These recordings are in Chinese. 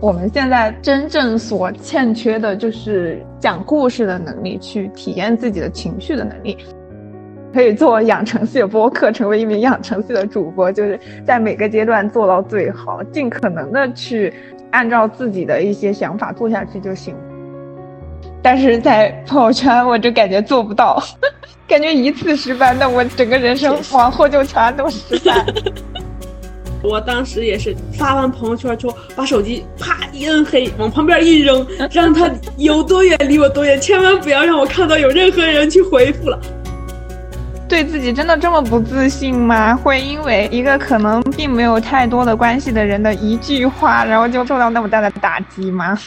我们现在真正所欠缺的就是讲故事的能力，去体验自己的情绪的能力。可以做养成系的播客，成为一名养成系的主播，就是在每个阶段做到最好，尽可能的去按照自己的一些想法做下去就行。但是在朋友圈，我就感觉做不到，感觉一次失败，那我整个人生往后就全都失败。我当时也是发完朋友圈之后，把手机啪一摁黑，往旁边一扔，让他有多远离我多远，千万不要让我看到有任何人去回复了。对自己真的这么不自信吗？会因为一个可能并没有太多的关系的人的一句话，然后就受到那么大的打击吗？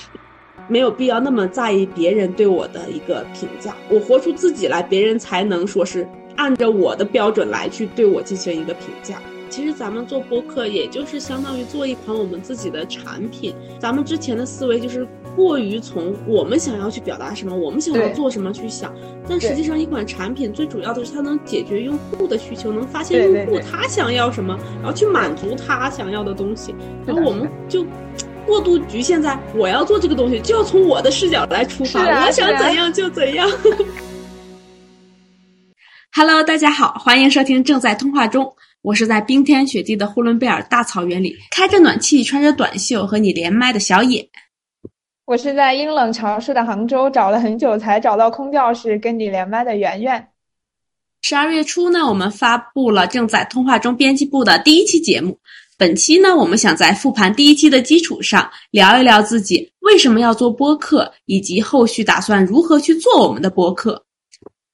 没有必要那么在意别人对我的一个评价，我活出自己来，别人才能说是按照我的标准来去对我进行一个评价。其实咱们做播客，也就是相当于做一款我们自己的产品。咱们之前的思维就是过于从我们想要去表达什么，我们想要做什么去想。但实际上，一款产品最主要的是它能解决用户的需求，能发现用户他想要什么，然后去满足他想要的东西。然后我们就过度局限在我要做这个东西，就要从我的视角来出发，我想怎样就怎样。Hello，大家好，欢迎收听正在通话中。我是在冰天雪地的呼伦贝尔大草原里开着暖气、穿着短袖和你连麦的小野。我是在阴冷潮湿的杭州找了很久才找到空教室跟你连麦的圆圆。十二月初呢，我们发布了正在通话中编辑部的第一期节目。本期呢，我们想在复盘第一期的基础上，聊一聊自己为什么要做播客，以及后续打算如何去做我们的播客。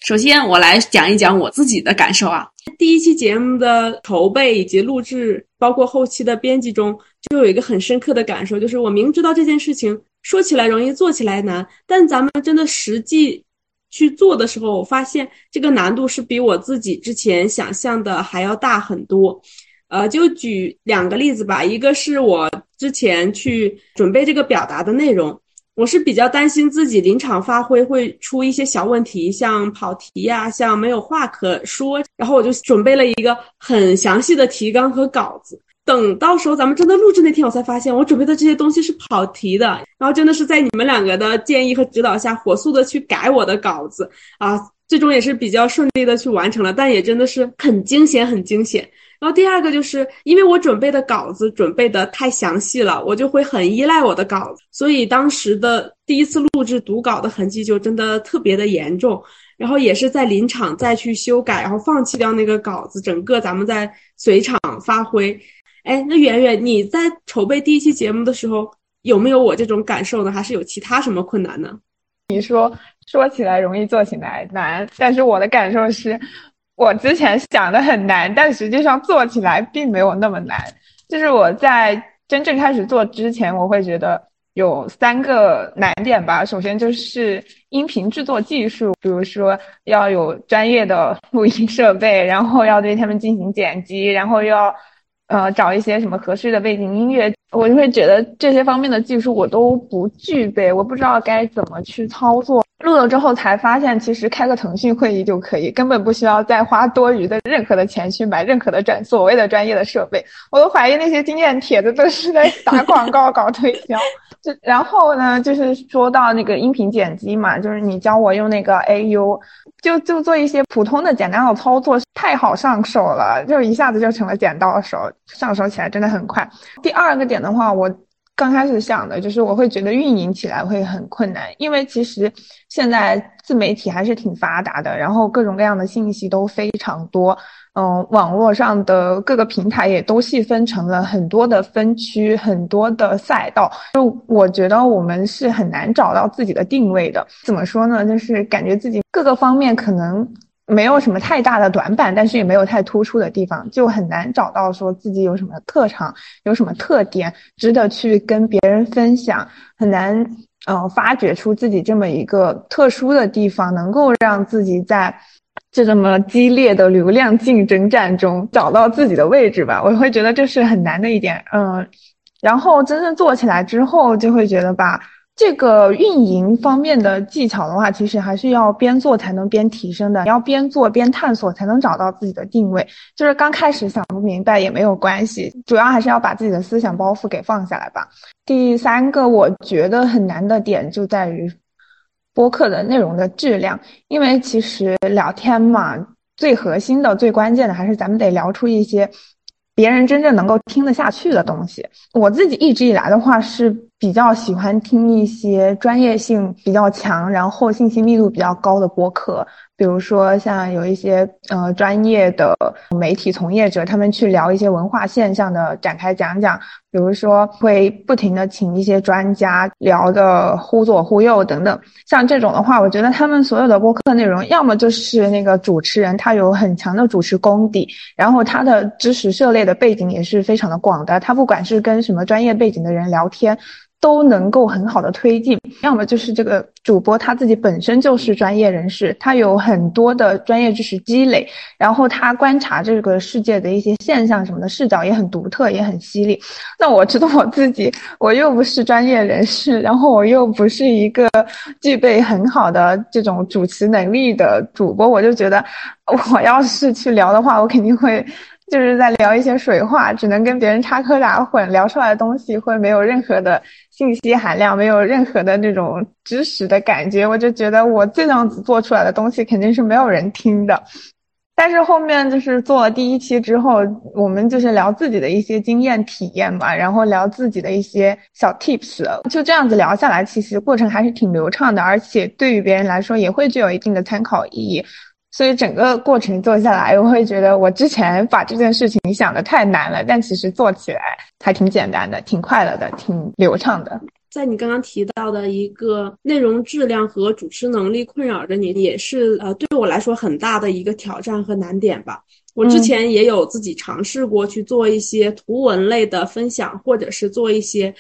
首先，我来讲一讲我自己的感受啊。第一期节目的筹备以及录制，包括后期的编辑中，就有一个很深刻的感受，就是我明知道这件事情说起来容易，做起来难，但咱们真的实际去做的时候，我发现这个难度是比我自己之前想象的还要大很多。呃，就举两个例子吧，一个是我之前去准备这个表达的内容。我是比较担心自己临场发挥会出一些小问题，像跑题呀，像没有话可说，然后我就准备了一个很详细的提纲和稿子。等到时候咱们真的录制那天，我才发现我准备的这些东西是跑题的，然后真的是在你们两个的建议和指导下，火速的去改我的稿子啊，最终也是比较顺利的去完成了，但也真的是很惊险，很惊险。然后第二个就是因为我准备的稿子准备的太详细了，我就会很依赖我的稿子，所以当时的第一次录制读稿的痕迹就真的特别的严重。然后也是在临场再去修改，然后放弃掉那个稿子，整个咱们在随场发挥。哎，那圆圆，你在筹备第一期节目的时候有没有我这种感受呢？还是有其他什么困难呢？你说说起来容易，做起来难，但是我的感受是。我之前想的很难，但实际上做起来并没有那么难。就是我在真正开始做之前，我会觉得有三个难点吧。首先就是音频制作技术，比如说要有专业的录音设备，然后要对他们进行剪辑，然后又要呃找一些什么合适的背景音乐。我就会觉得这些方面的技术我都不具备，我不知道该怎么去操作。录了之后才发现，其实开个腾讯会议就可以，根本不需要再花多余的任何的钱去买任何的专所谓的专业的设备。我都怀疑那些经验帖子都是在打广告搞推销。就然后呢，就是说到那个音频剪辑嘛，就是你教我用那个 AU，就就做一些普通的简单的操作，太好上手了，就一下子就成了剪刀手，上手起来真的很快。第二个点的话，我。刚开始想的就是我会觉得运营起来会很困难，因为其实现在自媒体还是挺发达的，然后各种各样的信息都非常多，嗯，网络上的各个平台也都细分成了很多的分区，很多的赛道，就我觉得我们是很难找到自己的定位的。怎么说呢？就是感觉自己各个方面可能。没有什么太大的短板，但是也没有太突出的地方，就很难找到说自己有什么特长，有什么特点值得去跟别人分享，很难呃发掘出自己这么一个特殊的地方，能够让自己在这这么激烈的流量竞争战中找到自己的位置吧。我会觉得这是很难的一点，嗯，然后真正做起来之后，就会觉得吧。这个运营方面的技巧的话，其实还是要边做才能边提升的，要边做边探索才能找到自己的定位。就是刚开始想不明白也没有关系，主要还是要把自己的思想包袱给放下来吧。第三个我觉得很难的点就在于播客的内容的质量，因为其实聊天嘛，最核心的、最关键的还是咱们得聊出一些。别人真正能够听得下去的东西，我自己一直以来的话是比较喜欢听一些专业性比较强，然后信息密度比较高的播客。比如说，像有一些呃专业的媒体从业者，他们去聊一些文化现象的展开讲讲。比如说，会不停的请一些专家聊的忽左忽右等等。像这种的话，我觉得他们所有的播客内容，要么就是那个主持人他有很强的主持功底，然后他的知识涉猎的背景也是非常的广的。他不管是跟什么专业背景的人聊天。都能够很好的推进，要么就是这个主播他自己本身就是专业人士，他有很多的专业知识积累，然后他观察这个世界的一些现象什么的视角也很独特，也很犀利。那我知道我自己，我又不是专业人士，然后我又不是一个具备很好的这种主持能力的主播，我就觉得我要是去聊的话，我肯定会。就是在聊一些水话，只能跟别人插科打诨，聊出来的东西会没有任何的信息含量，没有任何的那种知识的感觉。我就觉得我这样子做出来的东西肯定是没有人听的。但是后面就是做了第一期之后，我们就是聊自己的一些经验体验嘛，然后聊自己的一些小 tips，就这样子聊下来，其实过程还是挺流畅的，而且对于别人来说也会具有一定的参考意义。所以整个过程做下来，我会觉得我之前把这件事情想的太难了，但其实做起来还挺简单的，挺快乐的，挺流畅的。在你刚刚提到的一个内容质量和主持能力困扰着你，也是呃对我来说很大的一个挑战和难点吧。我之前也有自己尝试过去做一些图文类的分享，或者是做一些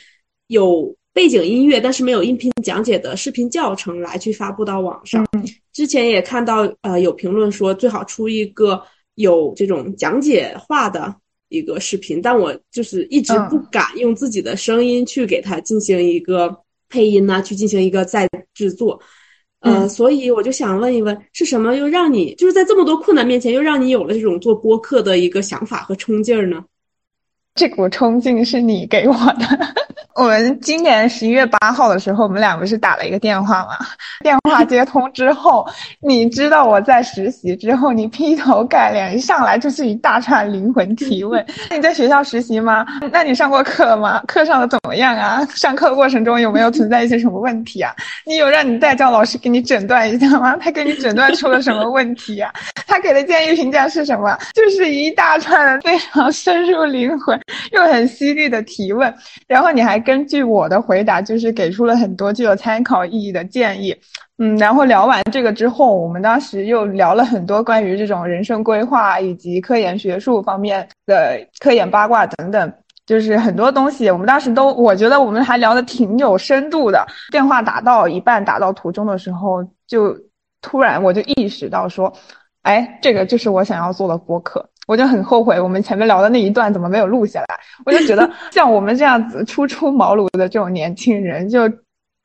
有。背景音乐，但是没有音频讲解的视频教程来去发布到网上。之前也看到，呃，有评论说最好出一个有这种讲解化的一个视频，但我就是一直不敢用自己的声音去给它进行一个配音呢，去进行一个再制作。呃，所以我就想问一问，是什么又让你就是在这么多困难面前，又让你有了这种做播客的一个想法和冲劲儿呢？这股冲劲是你给我的。我们今年十一月八号的时候，我们俩不是打了一个电话吗？电话接通之后，你知道我在实习之后，你劈头盖脸一上来就是一大串灵魂提问。那 你在学校实习吗？那你上过课吗？课上的怎么样啊？上课过程中有没有存在一些什么问题啊？你有让你代教老师给你诊断一下吗？他给你诊断出了什么问题啊？他给的建议评价是什么？就是一大串的非常深入灵魂又很犀利的提问，然后你还。根据我的回答，就是给出了很多具有参考意义的建议。嗯，然后聊完这个之后，我们当时又聊了很多关于这种人生规划以及科研学术方面的科研八卦等等，就是很多东西，我们当时都我觉得我们还聊得挺有深度的。电话打到一半，打到途中的时候，就突然我就意识到说，哎，这个就是我想要做的播客。我就很后悔，我们前面聊的那一段怎么没有录下来？我就觉得 像我们这样子初出茅庐的这种年轻人，就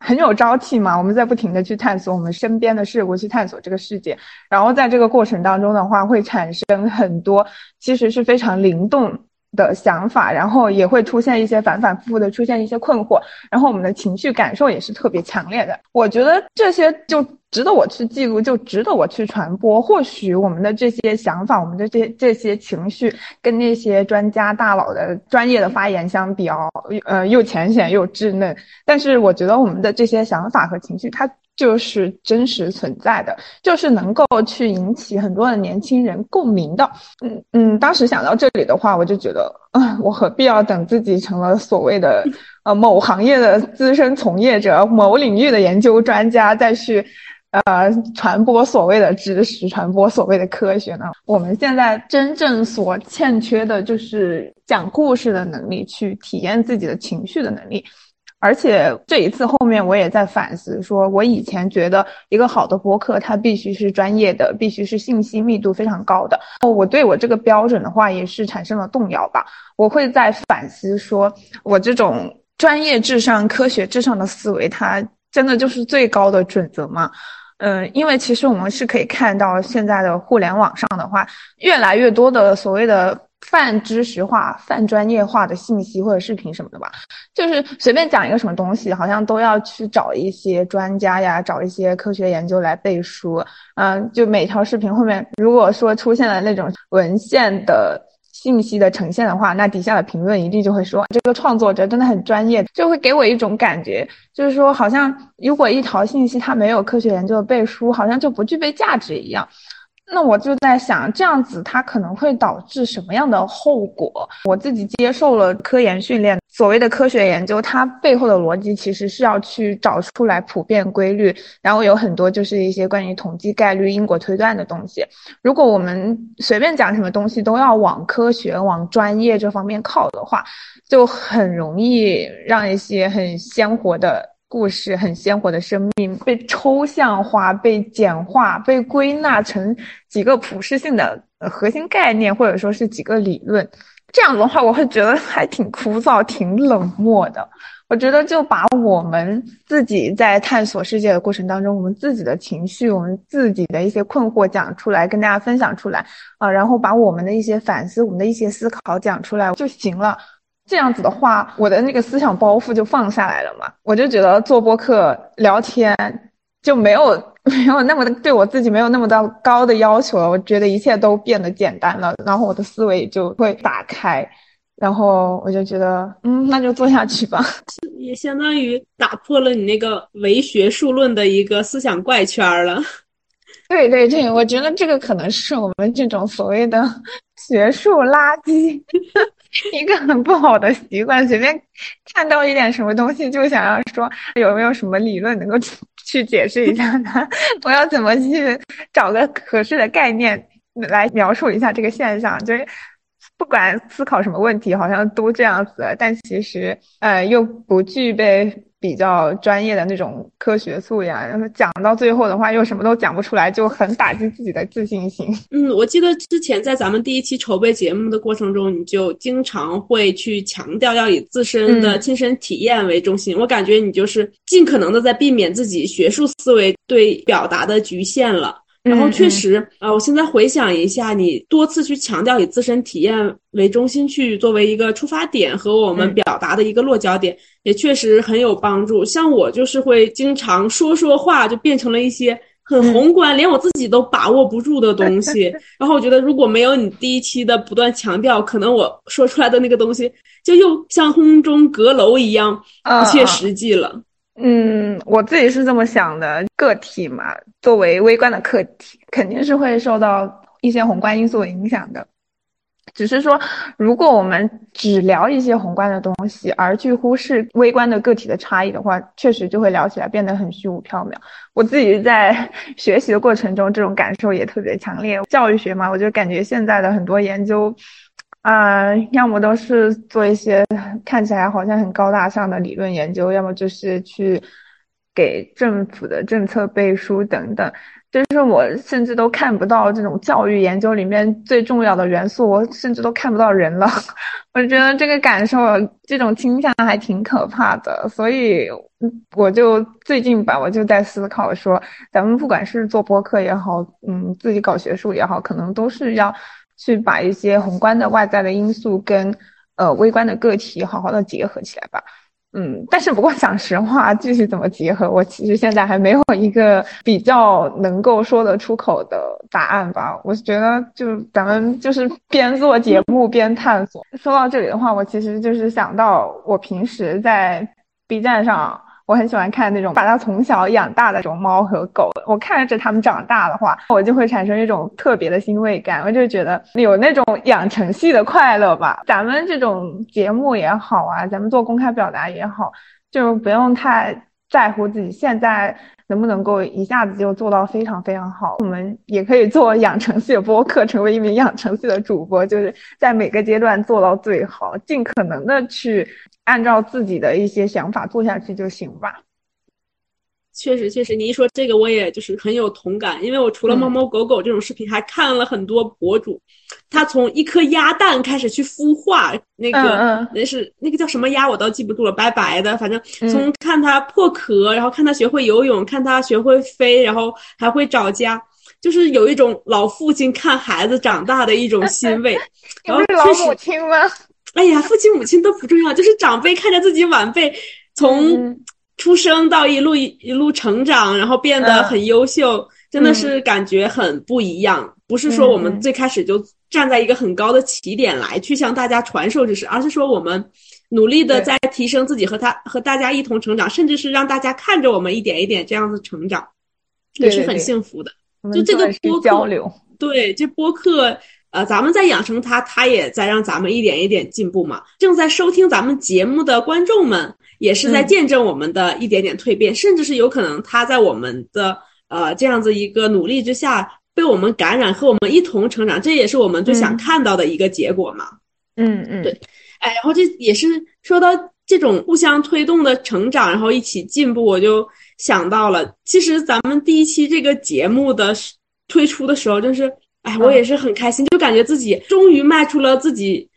很有朝气嘛。我们在不停的去探索我们身边的事物，去探索这个世界。然后在这个过程当中的话，会产生很多其实是非常灵动的想法，然后也会出现一些反反复复的出现一些困惑，然后我们的情绪感受也是特别强烈的。我觉得这些就。值得我去记录，就值得我去传播。或许我们的这些想法，我们的这些这些情绪，跟那些专家大佬的专业的发言相比哦，呃，又浅显又稚嫩。但是我觉得我们的这些想法和情绪，它就是真实存在的，就是能够去引起很多的年轻人共鸣的。嗯嗯，当时想到这里的话，我就觉得，啊，我何必要等自己成了所谓的呃某行业的资深从业者、某领域的研究专家，再去。呃，传播所谓的知识，传播所谓的科学呢？我们现在真正所欠缺的就是讲故事的能力，去体验自己的情绪的能力。而且这一次后面我也在反思，说我以前觉得一个好的播客，它必须是专业的，必须是信息密度非常高的。哦，我对我这个标准的话，也是产生了动摇吧。我会在反思，说我这种。专业至上、科学至上的思维，它真的就是最高的准则吗？嗯，因为其实我们是可以看到，现在的互联网上的话，越来越多的所谓的泛知识化、泛专业化的信息或者视频什么的吧，就是随便讲一个什么东西，好像都要去找一些专家呀，找一些科学研究来背书。嗯，就每条视频后面，如果说出现了那种文献的。信息的呈现的话，那底下的评论一定就会说这个创作者真的很专业，就会给我一种感觉，就是说好像如果一条信息它没有科学研究的背书，好像就不具备价值一样。那我就在想，这样子它可能会导致什么样的后果？我自己接受了科研训练，所谓的科学研究，它背后的逻辑其实是要去找出来普遍规律，然后有很多就是一些关于统计概率、因果推断的东西。如果我们随便讲什么东西都要往科学、往专业这方面靠的话，就很容易让一些很鲜活的。故事很鲜活的生命被抽象化、被简化、被归纳成几个普适性的核心概念，或者说是几个理论。这样子的话，我会觉得还挺枯燥、挺冷漠的。我觉得就把我们自己在探索世界的过程当中，我们自己的情绪、我们自己的一些困惑讲出来，跟大家分享出来啊，然后把我们的一些反思、我们的一些思考讲出来就行了。这样子的话，我的那个思想包袱就放下来了嘛。我就觉得做播客聊天就没有 没有那么的对我自己没有那么的高的要求了。我觉得一切都变得简单了，然后我的思维就会打开，然后我就觉得，嗯，那就做下去吧。也相当于打破了你那个唯学术论的一个思想怪圈了。对对对，我觉得这个可能是我们这种所谓的学术垃圾。一个很不好的习惯，随便看到一点什么东西就想要说有没有什么理论能够 去解释一下它？我要怎么去找个合适的概念来描述一下这个现象？就是不管思考什么问题，好像都这样子，但其实呃又不具备。比较专业的那种科学素养，然后讲到最后的话又什么都讲不出来，就很打击自己的自信心。嗯，我记得之前在咱们第一期筹备节目的过程中，你就经常会去强调要以自身的亲身体验为中心。我感觉你就是尽可能的在避免自己学术思维对表达的局限了。然后确实，呃，我现在回想一下，你多次去强调以自身体验为中心去作为一个出发点和我们表达的一个落脚点，也确实很有帮助。像我就是会经常说说话就变成了一些很宏观，连我自己都把握不住的东西。然后我觉得如果没有你第一期的不断强调，可能我说出来的那个东西就又像空中阁楼一样不切实际了。嗯，我自己是这么想的，个体嘛，作为微观的客体，肯定是会受到一些宏观因素影响的。只是说，如果我们只聊一些宏观的东西，而去忽视微观的个体的差异的话，确实就会聊起来变得很虚无缥缈。我自己在 学习的过程中，这种感受也特别强烈。教育学嘛，我就感觉现在的很多研究。啊，要么都是做一些看起来好像很高大上的理论研究，要么就是去给政府的政策背书等等。就是我甚至都看不到这种教育研究里面最重要的元素，我甚至都看不到人了。我觉得这个感受，这种倾向还挺可怕的。所以我就最近吧，我就在思考说，咱们不管是做播客也好，嗯，自己搞学术也好，可能都是要。去把一些宏观的外在的因素跟呃微观的个体好好的结合起来吧，嗯，但是不过讲实话，具体怎么结合，我其实现在还没有一个比较能够说得出口的答案吧。我觉得就咱们就是边做节目边探索。说到这里的话，我其实就是想到我平时在 B 站上。我很喜欢看那种把它从小养大的这种猫和狗，我看着它们长大的话，我就会产生一种特别的欣慰感，我就觉得有那种养成系的快乐吧。咱们这种节目也好啊，咱们做公开表达也好，就不用太在乎自己现在能不能够一下子就做到非常非常好。我们也可以做养成系的播客，成为一名养成系的主播，就是在每个阶段做到最好，尽可能的去。按照自己的一些想法做下去就行吧。确实确实，你一说这个，我也就是很有同感，因为我除了猫猫狗狗这种视频，还看了很多博主，他从一颗鸭蛋开始去孵化，那个那是那个叫什么鸭，我倒记不住了，白白的，反正从看它破壳，然后看它学会游泳，看它学会飞，然后还会找家。就是有一种老父亲看孩子长大的一种 欣慰，然后是老母亲吗？哎呀，父亲母亲都不重要，就是长辈看着自己晚辈从出生到一路一一路成长，然后变得很优秀，真的是感觉很不一样。不是说我们最开始就站在一个很高的起点来去向大家传授知识，而是说我们努力的在提升自己，和他和大家一同成长，甚至是让大家看着我们一点一点这样子成长，也是很幸福的。就这个播客，对，这播客，呃，咱们在养成它，它也在让咱们一点一点进步嘛。正在收听咱们节目的观众们，也是在见证我们的一点点蜕变，甚至是有可能他在我们的呃这样子一个努力之下，被我们感染，和我们一同成长，这也是我们最想看到的一个结果嘛。嗯嗯，对，哎，然后这也是说到这种互相推动的成长，然后一起进步，我就。想到了，其实咱们第一期这个节目的推出的时候，就是，哎，我也是很开心，就感觉自己终于迈出了自己，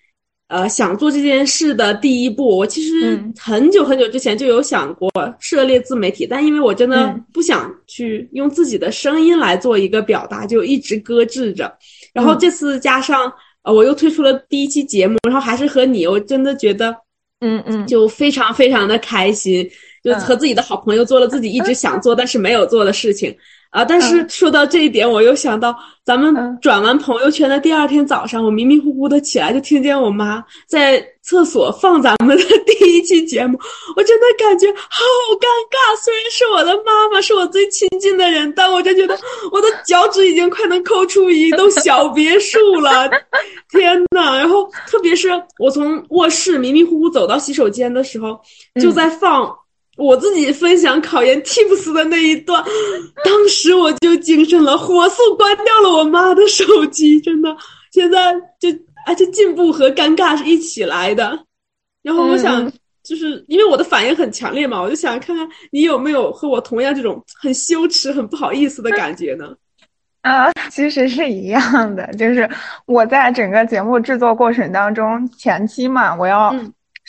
呃，想做这件事的第一步。我其实很久很久之前就有想过涉猎自媒体，但因为我真的不想去用自己的声音来做一个表达，就一直搁置着。然后这次加上，呃，我又推出了第一期节目，然后还是和你，我真的觉得，嗯嗯，就非常非常的开心。就和自己的好朋友做了自己一直想做但是没有做的事情啊！但是说到这一点，我又想到咱们转完朋友圈的第二天早上，我迷迷糊糊的起来，就听见我妈在厕所放咱们的第一期节目，我真的感觉好尴尬。虽然是我的妈妈，是我最亲近的人，但我就觉得我的脚趾已经快能抠出一栋小别墅了。天呐！然后特别是我从卧室迷迷糊糊走到洗手间的时候，就在放。我自己分享考研 tips 的那一段，当时我就精神了，火速关掉了我妈的手机。真的，现在就而且进步和尴尬是一起来的。然后我想，就是因为我的反应很强烈嘛，我就想看看你有没有和我同样这种很羞耻、很不好意思的感觉呢？啊，其实是一样的，就是我在整个节目制作过程当中，前期嘛，我要。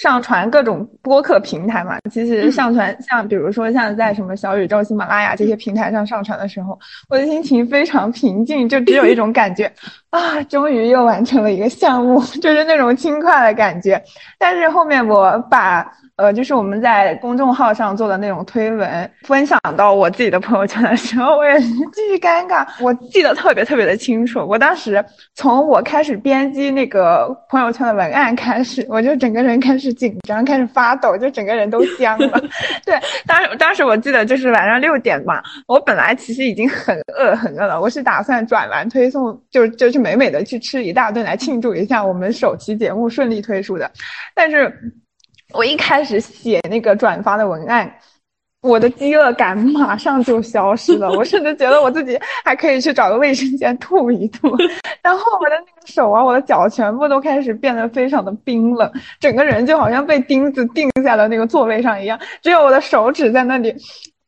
上传各种播客平台嘛，其实上传像比如说像在什么小宇宙、喜马拉雅这些平台上上传的时候，我的心情非常平静，就只有一种感觉啊，终于又完成了一个项目，就是那种轻快的感觉。但是后面我把。呃，就是我们在公众号上做的那种推文，分享到我自己的朋友圈的时候，我也是巨尴尬。我记得特别特别的清楚，我当时从我开始编辑那个朋友圈的文案开始，我就整个人开始紧张，开始发抖，就整个人都僵了。对，当时当时我记得就是晚上六点嘛，我本来其实已经很饿很饿了，我是打算转完推送就就去美美的去吃一大顿来庆祝一下我们首期节目顺利推出的，但是。我一开始写那个转发的文案，我的饥饿感马上就消失了。我甚至觉得我自己还可以去找个卫生间吐一吐。然后我的那个手啊，我的脚全部都开始变得非常的冰冷，整个人就好像被钉子钉在了那个座位上一样，只有我的手指在那里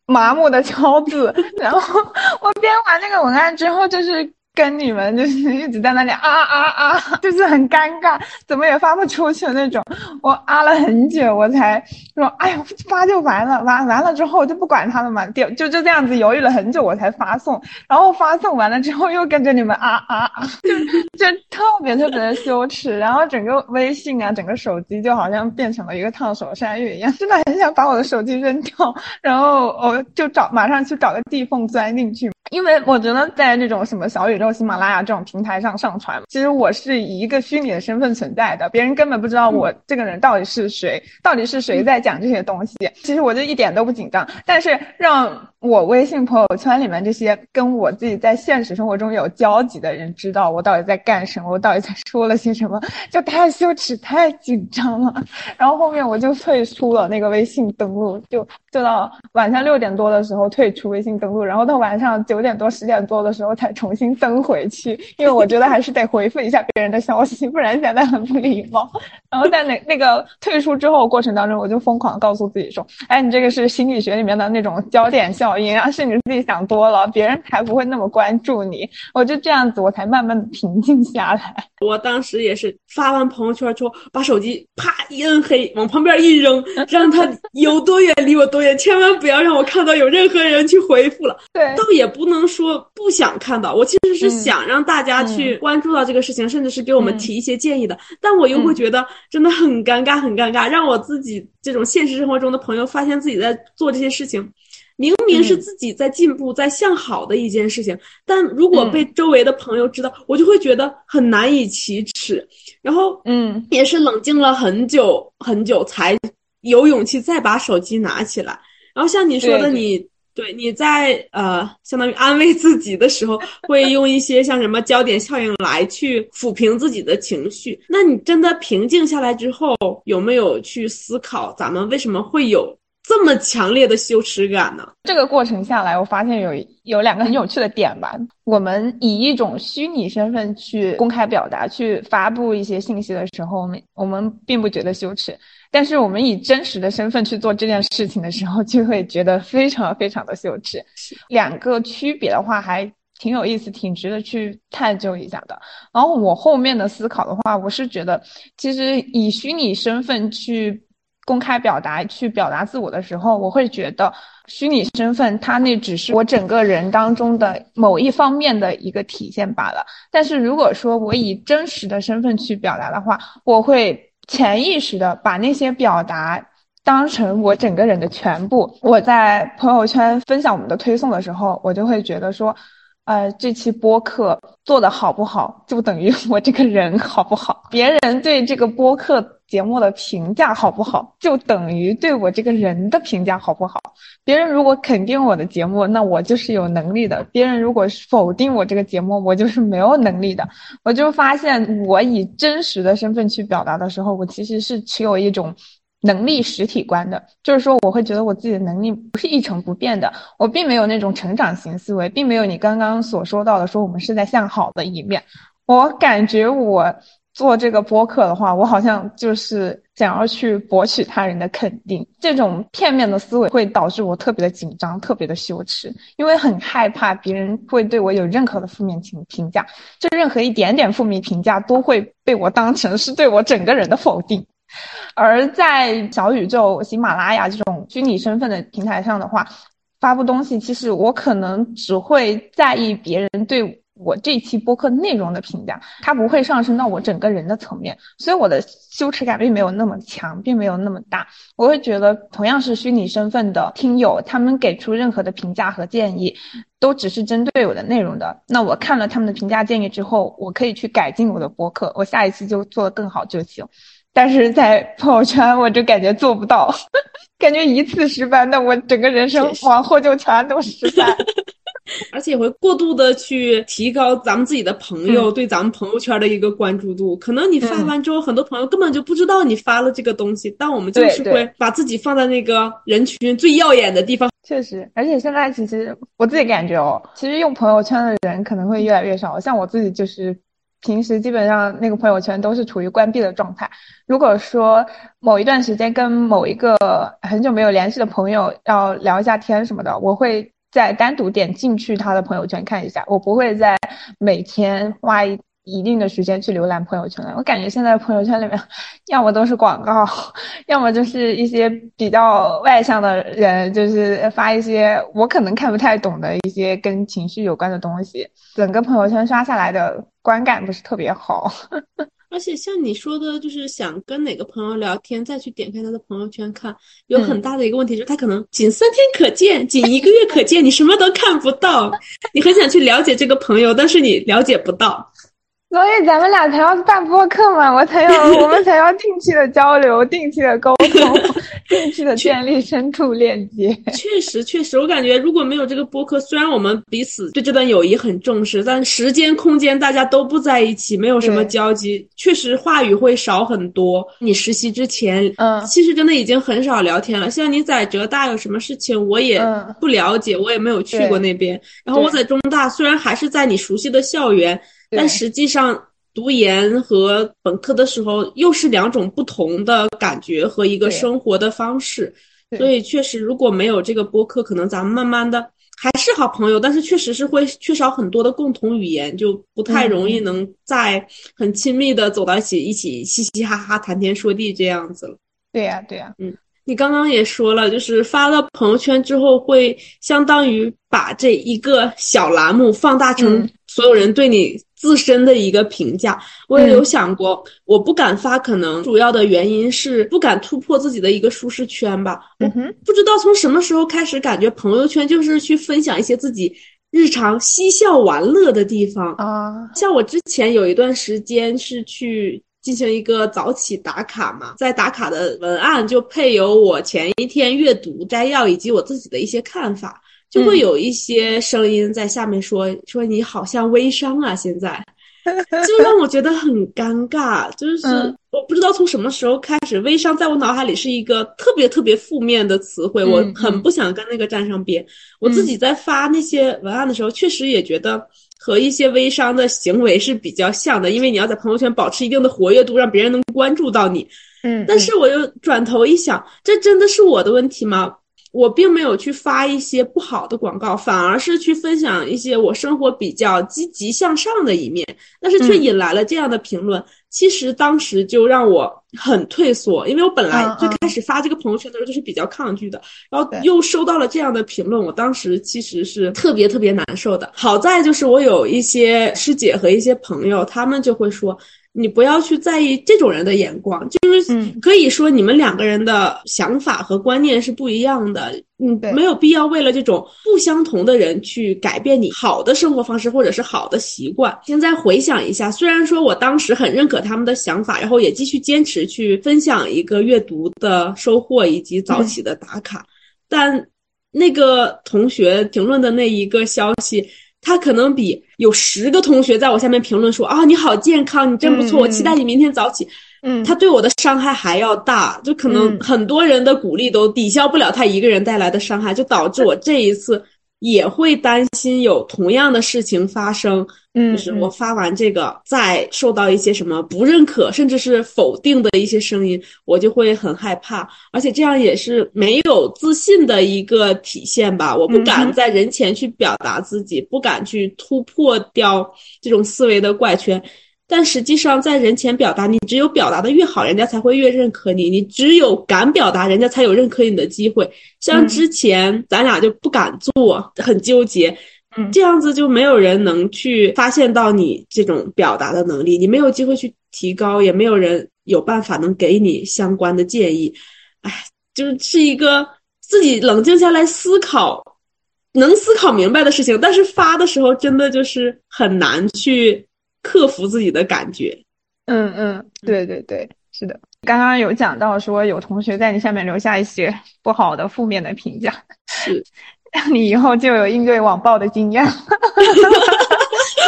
麻木的敲字。然后我编完那个文案之后，就是。跟你们就是 一直在那里啊啊啊，就是很尴尬，怎么也发不出去那种。我啊了很久，我才说，哎呀，发就完了，完完了之后就不管他了嘛，就就就这样子犹豫了很久，我才发送。然后发送完了之后，又跟着你们啊啊啊，就就特别特别的羞耻。然后整个微信啊，整个手机就好像变成了一个烫手山芋一样，真的很想把我的手机扔掉，然后我就找马上去找个地缝钻进去。因为我觉得在那种什么小宇宙、喜马拉雅这种平台上上传，其实我是以一个虚拟的身份存在的，别人根本不知道我这个人到底是谁，到底是谁在讲这些东西。其实我就一点都不紧张，但是让。我微信朋友圈里面这些跟我自己在现实生活中有交集的人知道我到底在干什么，我到底在说了些什么，就太羞耻、太紧张了。然后后面我就退出了那个微信登录，就就到晚上六点多的时候退出微信登录，然后到晚上九点多、十点多的时候才重新登回去，因为我觉得还是得回复一下别人的消息，不然显得很不礼貌。然后在那那个退出之后过程当中，我就疯狂告诉自己说：“哎，你这个是心理学里面的那种焦点效。”应，啊，是你自己想多了，别人才不会那么关注你。我就这样子，我才慢慢的平静下来。我当时也是发完朋友圈之后，把手机啪一摁黑，往旁边一扔，让他有多远离我多远，千万不要让我看到有任何人去回复了。对，倒也不能说不想看到，我其实是想让大家去关注到这个事情，甚至是给我们提一些建议的。但我又会觉得真的很尴尬，很尴尬，让我自己这种现实生活中的朋友发现自己在做这些事情。明明是自己在进步、在向好的一件事情，但如果被周围的朋友知道，我就会觉得很难以启齿。然后，嗯，也是冷静了很久很久，才有勇气再把手机拿起来。然后像你说的，你对你在呃，相当于安慰自己的时候，会用一些像什么焦点效应来去抚平自己的情绪。那你真的平静下来之后，有没有去思考咱们为什么会有？这么强烈的羞耻感呢？这个过程下来，我发现有有两个很有趣的点吧。我们以一种虚拟身份去公开表达、去发布一些信息的时候，我们我们并不觉得羞耻；但是我们以真实的身份去做这件事情的时候，就会觉得非常非常的羞耻。两个区别的话，还挺有意思，挺值得去探究一下的。然后我后面的思考的话，我是觉得，其实以虚拟身份去。公开表达去表达自我的时候，我会觉得虚拟身份它那只是我整个人当中的某一方面的一个体现罢了。但是如果说我以真实的身份去表达的话，我会潜意识的把那些表达当成我整个人的全部。我在朋友圈分享我们的推送的时候，我就会觉得说，呃，这期播客做的好不好，就等于 我这个人好不好。别人对这个播客。节目的评价好不好，就等于对我这个人的评价好不好。别人如果肯定我的节目，那我就是有能力的；别人如果否定我这个节目，我就是没有能力的。我就发现，我以真实的身份去表达的时候，我其实是持有一种能力实体观的，就是说，我会觉得我自己的能力不是一成不变的，我并没有那种成长型思维，并没有你刚刚所说到的说我们是在向好的一面。我感觉我。做这个播客的话，我好像就是想要去博取他人的肯定。这种片面的思维会导致我特别的紧张，特别的羞耻，因为很害怕别人会对我有任何的负面评评价，就任何一点点负面评价都会被我当成是对我整个人的否定。而在小宇宙、喜马拉雅这种虚拟身份的平台上的话，发布东西，其实我可能只会在意别人对。我这期播客内容的评价，它不会上升到我整个人的层面，所以我的羞耻感并没有那么强，并没有那么大。我会觉得，同样是虚拟身份的听友，他们给出任何的评价和建议，都只是针对我的内容的。那我看了他们的评价建议之后，我可以去改进我的播客，我下一期就做得更好就行。但是在朋友圈，我就感觉做不到，感觉一次失败，那我整个人生往后就全都失败。而且会过度的去提高咱们自己的朋友对咱们朋友圈的一个关注度，可能你发完之后，很多朋友根本就不知道你发了这个东西，但我们就是会把自己放在那个人群最耀眼的地方。确实，而且现在其实我自己感觉哦，其实用朋友圈的人可能会越来越少。像我自己就是平时基本上那个朋友圈都是处于关闭的状态。如果说某一段时间跟某一个很久没有联系的朋友要聊一下天什么的，我会。再单独点进去他的朋友圈看一下，我不会再每天花一一定的时间去浏览朋友圈了。我感觉现在朋友圈里面，要么都是广告，要么就是一些比较外向的人，就是发一些我可能看不太懂的一些跟情绪有关的东西。整个朋友圈刷下来的观感不是特别好。而且像你说的，就是想跟哪个朋友聊天，再去点开他的朋友圈看，有很大的一个问题，就是他可能仅三天可见，仅一个月可见，你什么都看不到。你很想去了解这个朋友，但是你了解不到。所以咱们俩才要办播客嘛，我才有，我们才要定期的交流，定期的沟通，定期的建立深度链接。确实，确实，我感觉如果没有这个播客，虽然我们彼此对这段友谊很重视，但时间、空间大家都不在一起，没有什么交集，确实话语会少很多。你实习之前，嗯，其实真的已经很少聊天了。像你在浙大有什么事情，我也不了解，我也没有去过那边。然后我在中大，虽然还是在你熟悉的校园。但实际上，读研和本科的时候又是两种不同的感觉和一个生活的方式。所以确实如果没有这个播客，可能咱们慢慢的还是好朋友，但是确实是会缺少很多的共同语言，就不太容易能在很亲密的走到一起，一起嘻嘻哈哈谈天说地这样子了。对呀，对呀，嗯。你刚刚也说了，就是发了朋友圈之后，会相当于把这一个小栏目放大成所有人对你自身的一个评价。我也有想过，我不敢发，可能主要的原因是不敢突破自己的一个舒适圈吧。嗯哼，不知道从什么时候开始，感觉朋友圈就是去分享一些自己日常嬉笑玩乐的地方啊。像我之前有一段时间是去。进行一个早起打卡嘛，在打卡的文案就配有我前一天阅读摘要以及我自己的一些看法，就会有一些声音在下面说说你好像微商啊，现在 就让我觉得很尴尬。就是我不知道从什么时候开始，微商在我脑海里是一个特别特别负面的词汇，我很不想跟那个站上边。我自己在发那些文案的时候，确实也觉得。和一些微商的行为是比较像的，因为你要在朋友圈保持一定的活跃度，让别人能关注到你。嗯，但是我又转头一想，这真的是我的问题吗？我并没有去发一些不好的广告，反而是去分享一些我生活比较积极向上的一面，但是却引来了这样的评论。其实当时就让我很退缩，因为我本来最开始发这个朋友圈的时候就是比较抗拒的，然后又收到了这样的评论，我当时其实是特别特别难受的。好在就是我有一些师姐和一些朋友，他们就会说。你不要去在意这种人的眼光，就是可以说你们两个人的想法和观念是不一样的，嗯，没有必要为了这种不相同的人去改变你好的生活方式或者是好的习惯。现在回想一下，虽然说我当时很认可他们的想法，然后也继续坚持去分享一个阅读的收获以及早起的打卡，但那个同学评论的那一个消息。他可能比有十个同学在我下面评论说啊你好健康你真不错我期待你明天早起，嗯，他对我的伤害还要大，就可能很多人的鼓励都抵消不了他一个人带来的伤害，就导致我这一次。也会担心有同样的事情发生，嗯，就是我发完这个，再受到一些什么不认可，甚至是否定的一些声音，我就会很害怕，而且这样也是没有自信的一个体现吧。我不敢在人前去表达自己，不敢去突破掉这种思维的怪圈。但实际上，在人前表达，你只有表达的越好，人家才会越认可你。你只有敢表达，人家才有认可你的机会。像之前咱俩就不敢做，很纠结，嗯，这样子就没有人能去发现到你这种表达的能力，你没有机会去提高，也没有人有办法能给你相关的建议。哎，就是是一个自己冷静下来思考，能思考明白的事情，但是发的时候真的就是很难去。克服自己的感觉，嗯嗯，对对对，是的。刚刚有讲到说有同学在你下面留下一些不好的、负面的评价，是，你以后就有应对网暴的经验。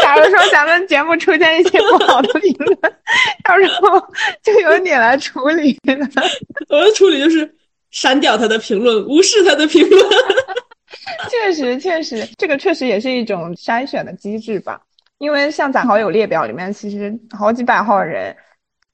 假如说咱们节目出现一些不好的评论，到时候就由你来处理了。我的处理就是删掉他的评论，无视他的评论。确实，确实，这个确实也是一种筛选的机制吧。因为像咱好友列表里面，其实好几百号人，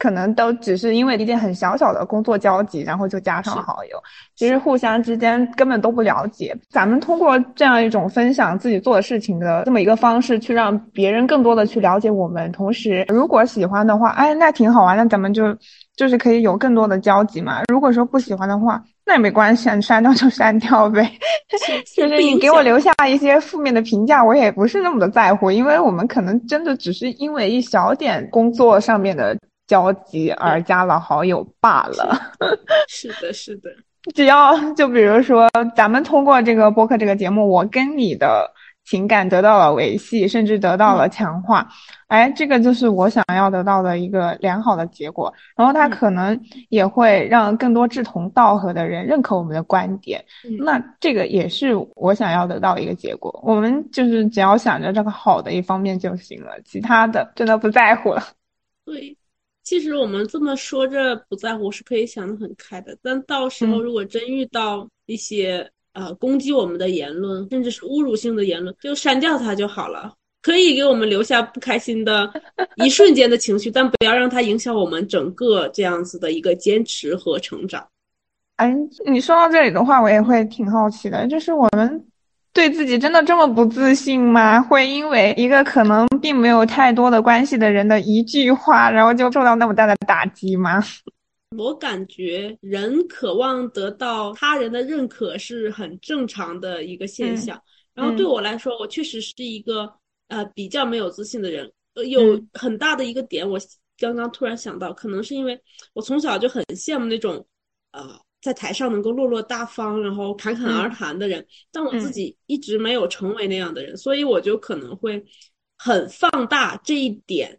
可能都只是因为一件很小小的工作交集，然后就加上好友，其实互相之间根本都不了解。咱们通过这样一种分享自己做的事情的这么一个方式，去让别人更多的去了解我们。同时，如果喜欢的话，哎，那挺好玩，那咱们就就是可以有更多的交集嘛。如果说不喜欢的话，那也没关系，你删掉就删掉呗。就是你给我留下一些负面的评价，我也不是那么的在乎，因为我们可能真的只是因为一小点工作上面的交集而加了好友罢了。是的，是的。只要就比如说，咱们通过这个播客这个节目，我跟你的。情感得到了维系，甚至得到了强化，哎，这个就是我想要得到的一个良好的结果。然后它可能也会让更多志同道合的人认可我们的观点，那这个也是我想要得到一个结果。我们就是只要想着这个好的一方面就行了，其他的真的不在乎了。对，其实我们这么说着不在乎是可以想得很开的，但到时候如果真遇到一些。呃，攻击我们的言论，甚至是侮辱性的言论，就删掉它就好了。可以给我们留下不开心的 一瞬间的情绪，但不要让它影响我们整个这样子的一个坚持和成长。哎，你说到这里的话，我也会挺好奇的，就是我们对自己真的这么不自信吗？会因为一个可能并没有太多的关系的人的一句话，然后就受到那么大的打击吗？我感觉人渴望得到他人的认可是很正常的一个现象。然后对我来说，我确实是一个呃比较没有自信的人。呃，有很大的一个点，我刚刚突然想到，可能是因为我从小就很羡慕那种呃在台上能够落落大方，然后侃侃而谈的人。但我自己一直没有成为那样的人，所以我就可能会很放大这一点，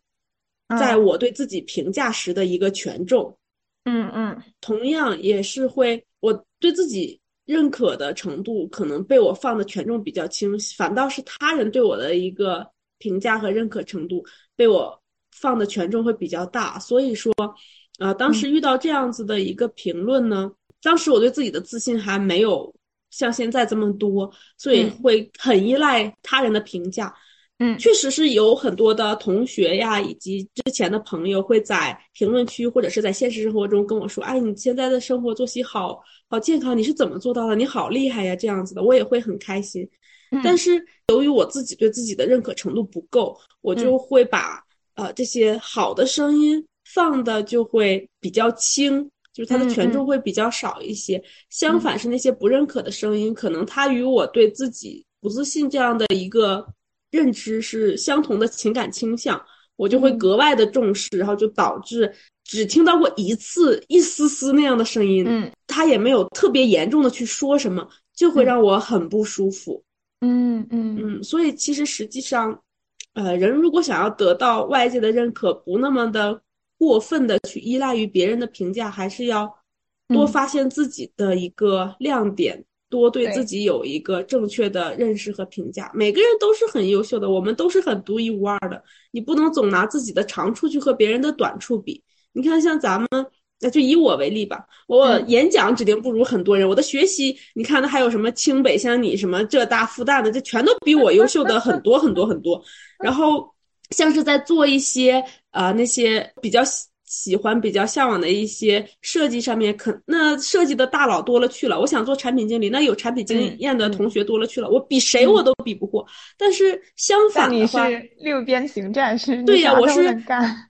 在我对自己评价时的一个权重。嗯嗯，同样也是会，我对自己认可的程度可能被我放的权重比较轻，反倒是他人对我的一个评价和认可程度被我放的权重会比较大。所以说，啊，当时遇到这样子的一个评论呢，当时我对自己的自信还没有像现在这么多，所以会很依赖他人的评价。嗯，确实是有很多的同学呀，以及之前的朋友会在评论区或者是在现实生活中跟我说：“哎，你现在的生活作息好好健康，你是怎么做到的？你好厉害呀！”这样子的，我也会很开心。但是由于我自己对自己的认可程度不够，我就会把呃这些好的声音放的就会比较轻，就是它的权重会比较少一些。相反是那些不认可的声音，可能它与我对自己不自信这样的一个。认知是相同的情感倾向，我就会格外的重视，然后就导致只听到过一次一丝丝那样的声音，嗯，他也没有特别严重的去说什么，就会让我很不舒服，嗯嗯。嗯，所以其实实际上，呃，人如果想要得到外界的认可，不那么的过分的去依赖于别人的评价，还是要多发现自己的一个亮点。多对自己有一个正确的认识和评价。每个人都是很优秀的，我们都是很独一无二的。你不能总拿自己的长处去和别人的短处比。你看，像咱们，那就以我为例吧。我演讲指定不如很多人，我的学习，你看那还有什么清北像你什么浙大复旦的，这全都比我优秀的很多很多很多。然后，像是在做一些呃那些比较。喜欢比较向往的一些设计上面，可那设计的大佬多了去了。我想做产品经理，那有产品经验的同学多了去了。我比谁我都比不过。但是相反的话，你是六边形战士，对呀，我是。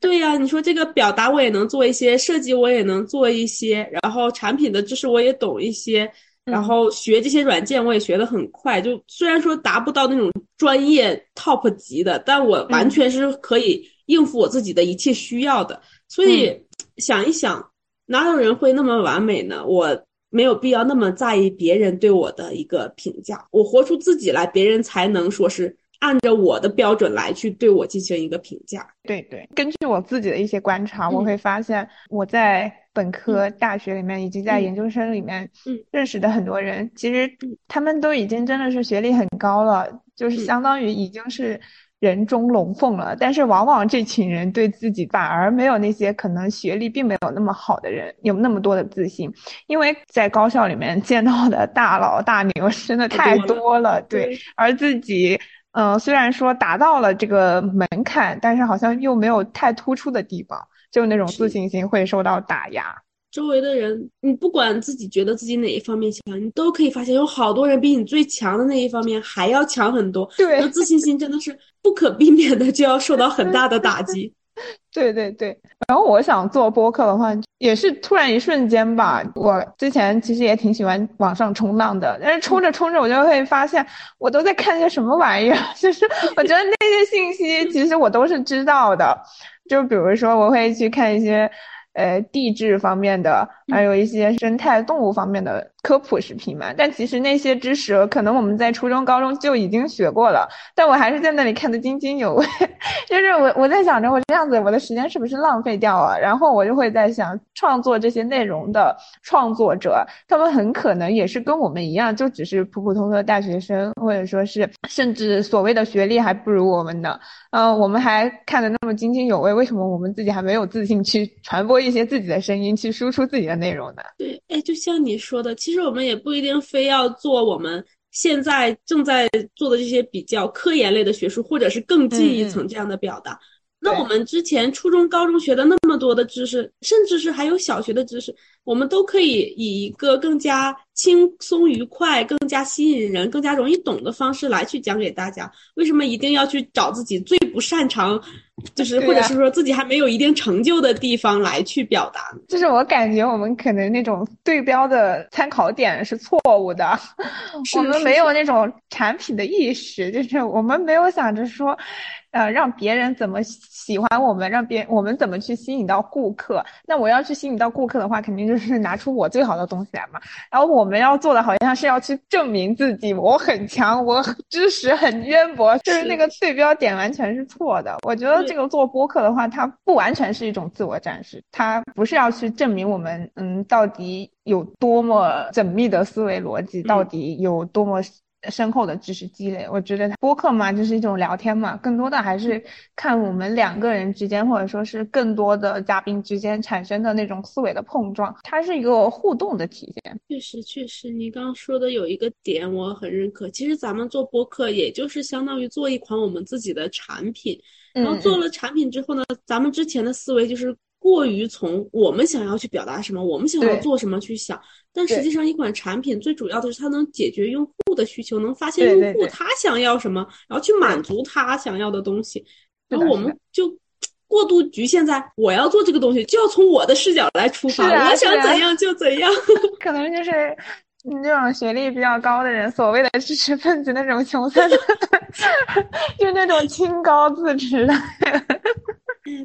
对呀，你说这个表达我也能做一些，设计我也能做一些，然后产品的知识我也懂一些，然后学这些软件我也学得很快。就虽然说达不到那种专业 top 级的，但我完全是可以应付我自己的一切需要的。所以想一想，哪有人会那么完美呢？我没有必要那么在意别人对我的一个评价，我活出自己来，别人才能说是按照我的标准来去对我进行一个评价。对对，根据我自己的一些观察，我会发现我在本科、大学里面以及在研究生里面认识的很多人，其实他们都已经真的是学历很高了，就是相当于已经是。人中龙凤了，但是往往这群人对自己反而没有那些可能学历并没有那么好的人有那么多的自信，因为在高校里面见到的大佬大牛真的太多了，对，而自己，嗯，虽然说达到了这个门槛，但是好像又没有太突出的地方，就那种自信心会受到打压。周围的人，你不管自己觉得自己哪一方面强，你都可以发现有好多人比你最强的那一方面还要强很多。对，自信心真的是不可避免的就要受到很大的打击。对对对，然后我想做播客的话，也是突然一瞬间吧。我之前其实也挺喜欢网上冲浪的，但是冲着冲着我就会发现，我都在看些什么玩意儿。就是我觉得那些信息其实我都是知道的，就比如说我会去看一些。呃，地质方面的，还有一些生态动物方面的科普视频嘛。但其实那些知识，可能我们在初中、高中就已经学过了，但我还是在那里看得津津有味。就是我我在想着，我这样子，我的时间是不是浪费掉了？然后我就会在想，创作这些内容的创作者，他们很可能也是跟我们一样，就只是普普通通的大学生，或者说是甚至所谓的学历还不如我们呢。嗯，我们还看得那么津津有味，为什么我们自己还没有自信去传播一些自己的声音，去输出自己的内容呢？对，哎，就像你说的，其实我们也不一定非要做我们现在正在做的这些比较科研类的学术，或者是更进一层这样的表达。那我们之前初中、高中学的那么么多的知识，甚至是还有小学的知识，我们都可以以一个更加轻松愉快、更加吸引人、更加容易懂的方式来去讲给大家。为什么一定要去找自己最不擅长，就是或者是说自己还没有一定成就的地方来去表达呢？就是我感觉我们可能那种对标的参考点是错误的，我们没有那种产品的意识，就是我们没有想着说。呃，让别人怎么喜欢我们，让别我们怎么去吸引到顾客？那我要去吸引到顾客的话，肯定就是拿出我最好的东西来嘛。然后我们要做的好像是要去证明自己，我很强，我知识很渊博，就是那个对标点完全是错的。我觉得这个做播客的话，它不完全是一种自我展示，它不是要去证明我们嗯到底有多么缜密的思维逻辑，到底有多么。深厚的知识积累，我觉得播客嘛，就是一种聊天嘛，更多的还是看我们两个人之间，或者说是更多的嘉宾之间产生的那种思维的碰撞，它是一个互动的体现。确实，确实，你刚刚说的有一个点我很认可。其实咱们做播客，也就是相当于做一款我们自己的产品，然后做了产品之后呢，咱们之前的思维就是。过于从我们想要去表达什么，我们想要做什么去想，但实际上一款产品最主要的是它能解决用户的需求，能发现用户他想要什么，然后去满足他想要的东西。然后我们就过度局限在我要做这个东西，就要从我的视角来出发，我想怎样就怎样。可能就是你这种学历比较高的人，所谓的知识分子那种穷酸的，就那种清高自持的。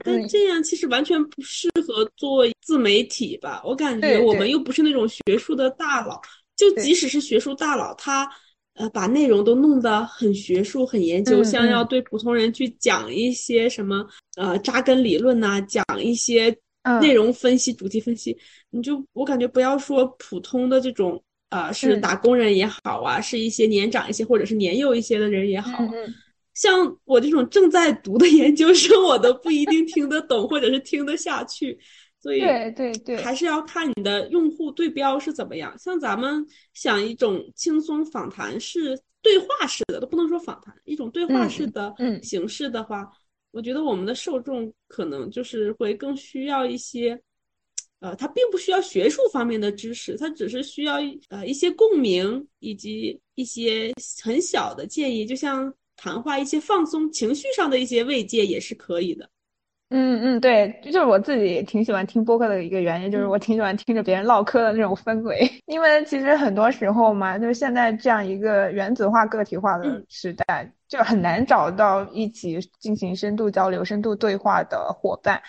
但这样其实完全不适合做自媒体吧？我感觉我们又不是那种学术的大佬，就即使是学术大佬，他呃把内容都弄得很学术、很研究，像要对普通人去讲一些什么呃扎根理论呐，讲一些内容分析、主题分析，你就我感觉不要说普通的这种呃是打工人也好啊，是一些年长一些或者是年幼一些的人也好。像我这种正在读的研究生，我都不一定听得懂，或者是听得下去，所以对对对，还是要看你的用户对标是怎么样。像咱们想一种轻松访谈式、对话式的，都不能说访谈，一种对话式的形式的话，我觉得我们的受众可能就是会更需要一些，呃，他并不需要学术方面的知识，他只是需要呃一些共鸣以及一些很小的建议，就像。谈话一些放松情绪上的一些慰藉也是可以的，嗯嗯，对，就是我自己挺喜欢听播客的一个原因，就是我挺喜欢听着别人唠嗑的那种氛围。因为其实很多时候嘛，就是现在这样一个原子化、个体化的时代，就很难找到一起进行深度交流、深度对话的伙伴，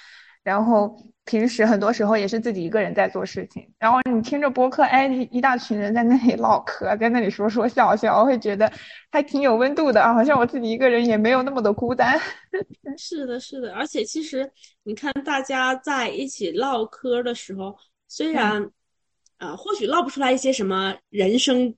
然后。平时很多时候也是自己一个人在做事情，然后你听着播客，哎，一大群人在那里唠嗑，在那里说说笑笑，会觉得还挺有温度的啊，好像我自己一个人也没有那么的孤单。是的，是的，而且其实你看大家在一起唠嗑的时候，虽然啊，或许唠不出来一些什么人生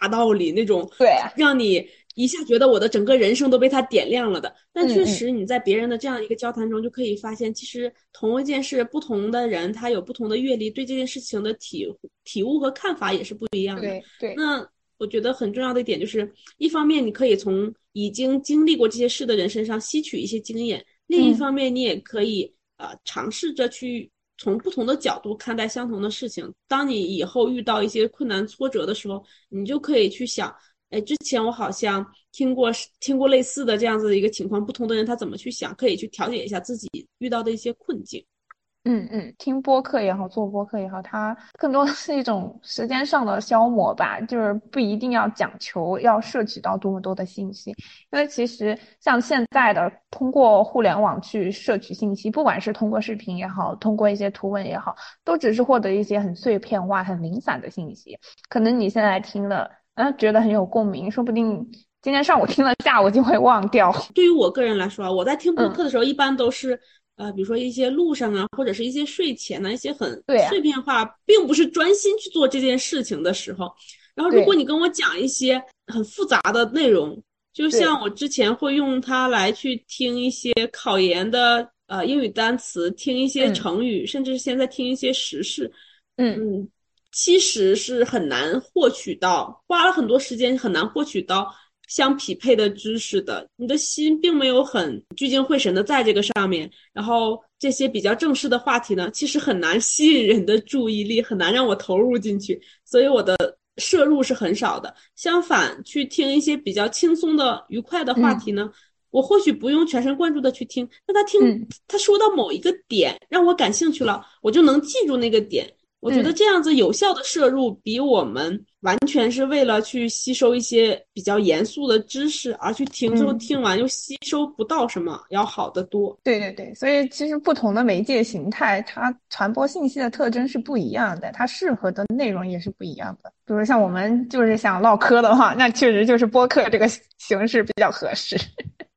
大道理那种，对，让你。一下觉得我的整个人生都被他点亮了的，但确实你在别人的这样一个交谈中就可以发现，其实同一件事，不同的人他有不同的阅历，对这件事情的体体悟和看法也是不一样的。对对。那我觉得很重要的一点就是，一方面你可以从已经经历过这些事的人身上吸取一些经验，另一方面你也可以呃尝试着去从不同的角度看待相同的事情。当你以后遇到一些困难挫折的时候，你就可以去想。哎，之前我好像听过听过类似的这样子的一个情况，不同的人他怎么去想，可以去调节一下自己遇到的一些困境。嗯嗯，听播客也好，做播客也好，它更多的是一种时间上的消磨吧，就是不一定要讲求要摄取到多么多的信息，因为其实像现在的通过互联网去摄取信息，不管是通过视频也好，通过一些图文也好，都只是获得一些很碎片化、很零散的信息，可能你现在听了。啊，觉得很有共鸣，说不定今天上午听了，下午就会忘掉。对于我个人来说啊，我在听播客的时候，一般都是呃，比如说一些路上啊，或者是一些睡前的一些很碎片化，并不是专心去做这件事情的时候。然后，如果你跟我讲一些很复杂的内容，就像我之前会用它来去听一些考研的呃英语单词，听一些成语，甚至是现在听一些时事，嗯嗯。其实是很难获取到，花了很多时间很难获取到相匹配的知识的，你的心并没有很聚精会神的在这个上面。然后这些比较正式的话题呢，其实很难吸引人的注意力，很难让我投入进去，所以我的摄入是很少的。相反，去听一些比较轻松的、愉快的话题呢，我或许不用全神贯注的去听，那他听他说到某一个点让我感兴趣了，我就能记住那个点。我觉得这样子有效的摄入，比我们完全是为了去吸收一些比较严肃的知识而去听，之后听完又吸收不到什么，要好得多。对对对，所以其实不同的媒介形态，它传播信息的特征是不一样的，它适合的内容也是不一样的。比如像我们就是想唠嗑的话，那确实就是播客这个形式比较合适。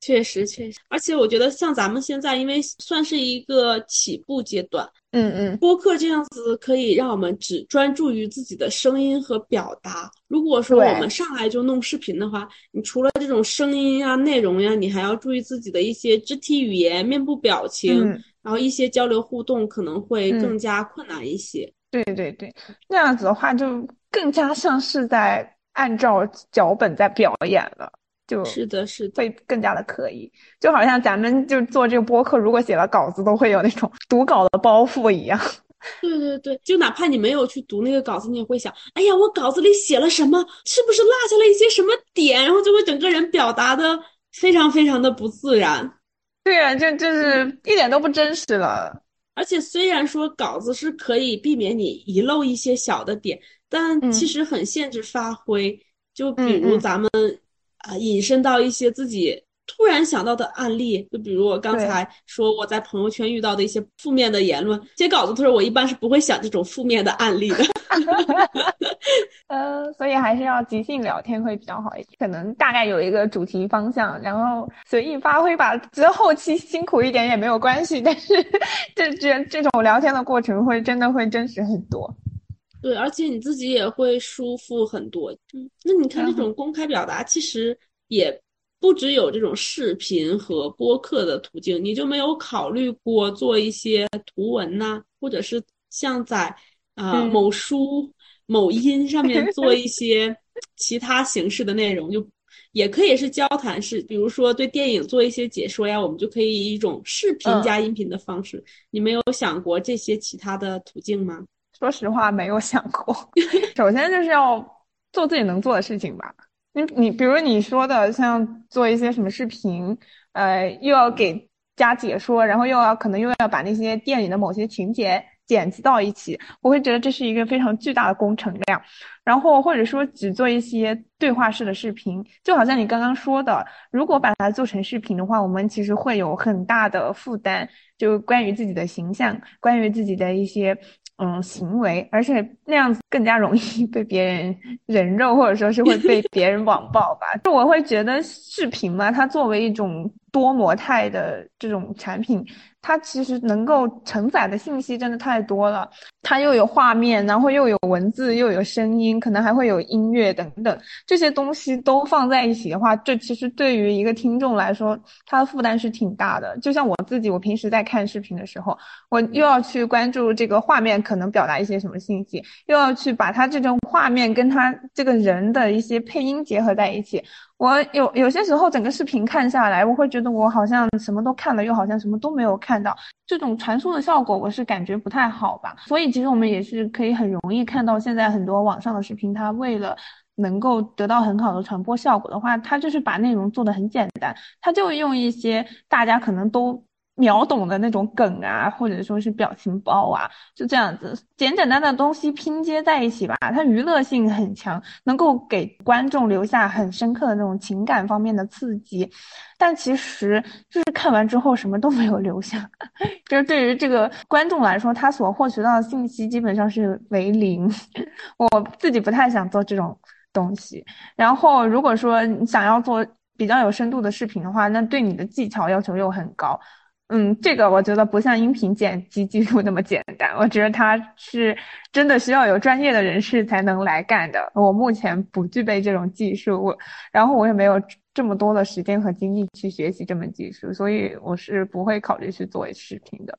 确实确实，而且我觉得像咱们现在，因为算是一个起步阶段。嗯嗯，播客这样子可以让我们只专注于自己的声音和表达。如果说我们上来就弄视频的话，你除了这种声音啊、内容呀，你还要注意自己的一些肢体语言、面部表情，然后一些交流互动可能会更加困难一些。对对对，那样子的话就更加像是在按照脚本在表演了。是的，是会更加的刻意，就好像咱们就做这个播客，如果写了稿子，都会有那种 读稿的包袱一样。对对对，就哪怕你没有去读那个稿子，你也会想，哎呀，我稿子里写了什么？是不是落下了一些什么点？然后就会整个人表达的非常非常的不自然。对啊，就就是一点都不真实了。而且虽然说稿子是可以避免你遗漏一些小的点，但其实很限制发挥。就比如咱们。啊，引申到一些自己突然想到的案例，就比如我刚才说我在朋友圈遇到的一些负面的言论。写稿子的时候，我一般是不会想这种负面的案例的。呃，所以还是要即兴聊天会比较好一点。可能大概有一个主题方向，然后随意发挥吧。觉得后期辛苦一点也没有关系，但是 这这这种聊天的过程会真的会真实很多。对，而且你自己也会舒服很多。嗯，那你看这种公开表达，其实也不只有这种视频和播客的途径，你就没有考虑过做一些图文呐，或者是像在啊某书、某音上面做一 些其他形式的内容，就也可以是交谈式，比如说对电影做一些解说呀，我们就可以以一种视频加音频的方式。你没有想过这些其他的途径吗？说实话，没有想过。首先就是要做自己能做的事情吧。你你，比如你说的，像做一些什么视频，呃，又要给加解说，然后又要可能又要把那些电影的某些情节剪辑到一起，我会觉得这是一个非常巨大的工程量。然后或者说只做一些对话式的视频，就好像你刚刚说的，如果把它做成视频的话，我们其实会有很大的负担，就关于自己的形象，关于自己的一些。嗯，行为，而且那样子更加容易 被别人人肉，或者说是会被 别人网暴吧。就我会觉得视频嘛，它作为一种多模态的这种产品。它其实能够承载的信息真的太多了，它又有画面，然后又有文字，又有声音，可能还会有音乐等等，这些东西都放在一起的话，这其实对于一个听众来说，它的负担是挺大的。就像我自己，我平时在看视频的时候，我又要去关注这个画面可能表达一些什么信息，又要去把它这种画面跟他这个人的一些配音结合在一起。我有有些时候整个视频看下来，我会觉得我好像什么都看了，又好像什么都没有看到。这种传输的效果，我是感觉不太好吧。所以其实我们也是可以很容易看到，现在很多网上的视频，它为了能够得到很好的传播效果的话，它就是把内容做的很简单，它就用一些大家可能都。秒懂的那种梗啊，或者说是表情包啊，就这样子简简单单的东西拼接在一起吧，它娱乐性很强，能够给观众留下很深刻的那种情感方面的刺激。但其实就是看完之后什么都没有留下，就是对于这个观众来说，他所获取到的信息基本上是为零。我自己不太想做这种东西。然后如果说你想要做比较有深度的视频的话，那对你的技巧要求又很高。嗯，这个我觉得不像音频剪辑技术那么简单，我觉得它是真的需要有专业的人士才能来干的。我目前不具备这种技术，我然后我也没有这么多的时间和精力去学习这门技术，所以我是不会考虑去做视频的。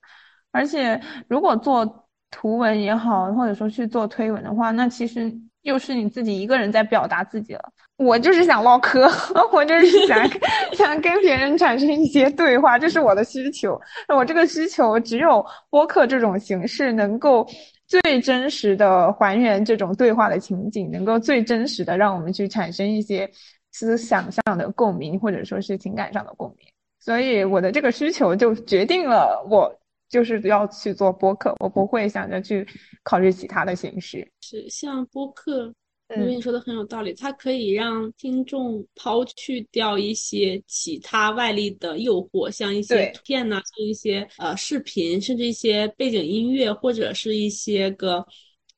而且如果做图文也好，或者说去做推文的话，那其实又是你自己一个人在表达自己了。我就是想唠嗑，我就是想 想跟别人产生一些对话，这是我的需求。我这个需求只有播客这种形式能够最真实的还原这种对话的情景，能够最真实的让我们去产生一些思想上的共鸣，或者说是情感上的共鸣。所以我的这个需求就决定了我。就是要去做播客，我不会想着去考虑其他的形式。是像播客，因为你说的很有道理，它可以让听众抛去掉一些其他外力的诱惑，像一些图片呐，像一些呃视频，甚至一些背景音乐，或者是一些个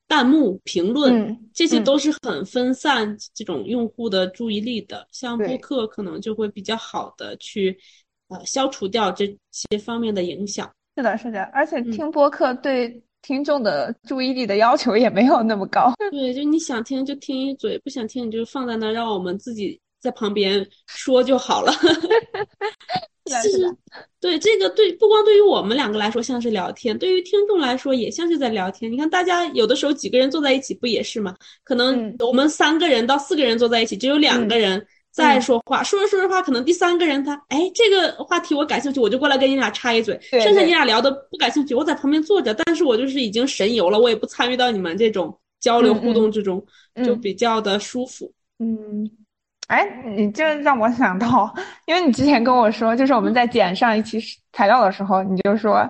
弹幕评论，这些都是很分散这种用户的注意力的。像播客可能就会比较好的去呃消除掉这些方面的影响。是的，是的，而且听播客对听众的注意力的要求也没有那么高。对，就你想听就听一嘴，不想听你就放在那，让我们自己在旁边说就好了。其实，对这个对，不光对于我们两个来说像是聊天，对于听众来说也像是在聊天。你看，大家有的时候几个人坐在一起不也是吗？可能我们三个人到四个人坐在一起，只有两个人。再说话，说着说着话，可能第三个人他，哎，这个话题我感兴趣，我就过来跟你俩插一嘴。剩下你俩聊的不感兴趣，我在旁边坐着，但是我就是已经神游了，我也不参与到你们这种交流互动之中，就比较的舒服。嗯，哎，你这让我想到，因为你之前跟我说，就是我们在剪上一期材料的时候，你就说。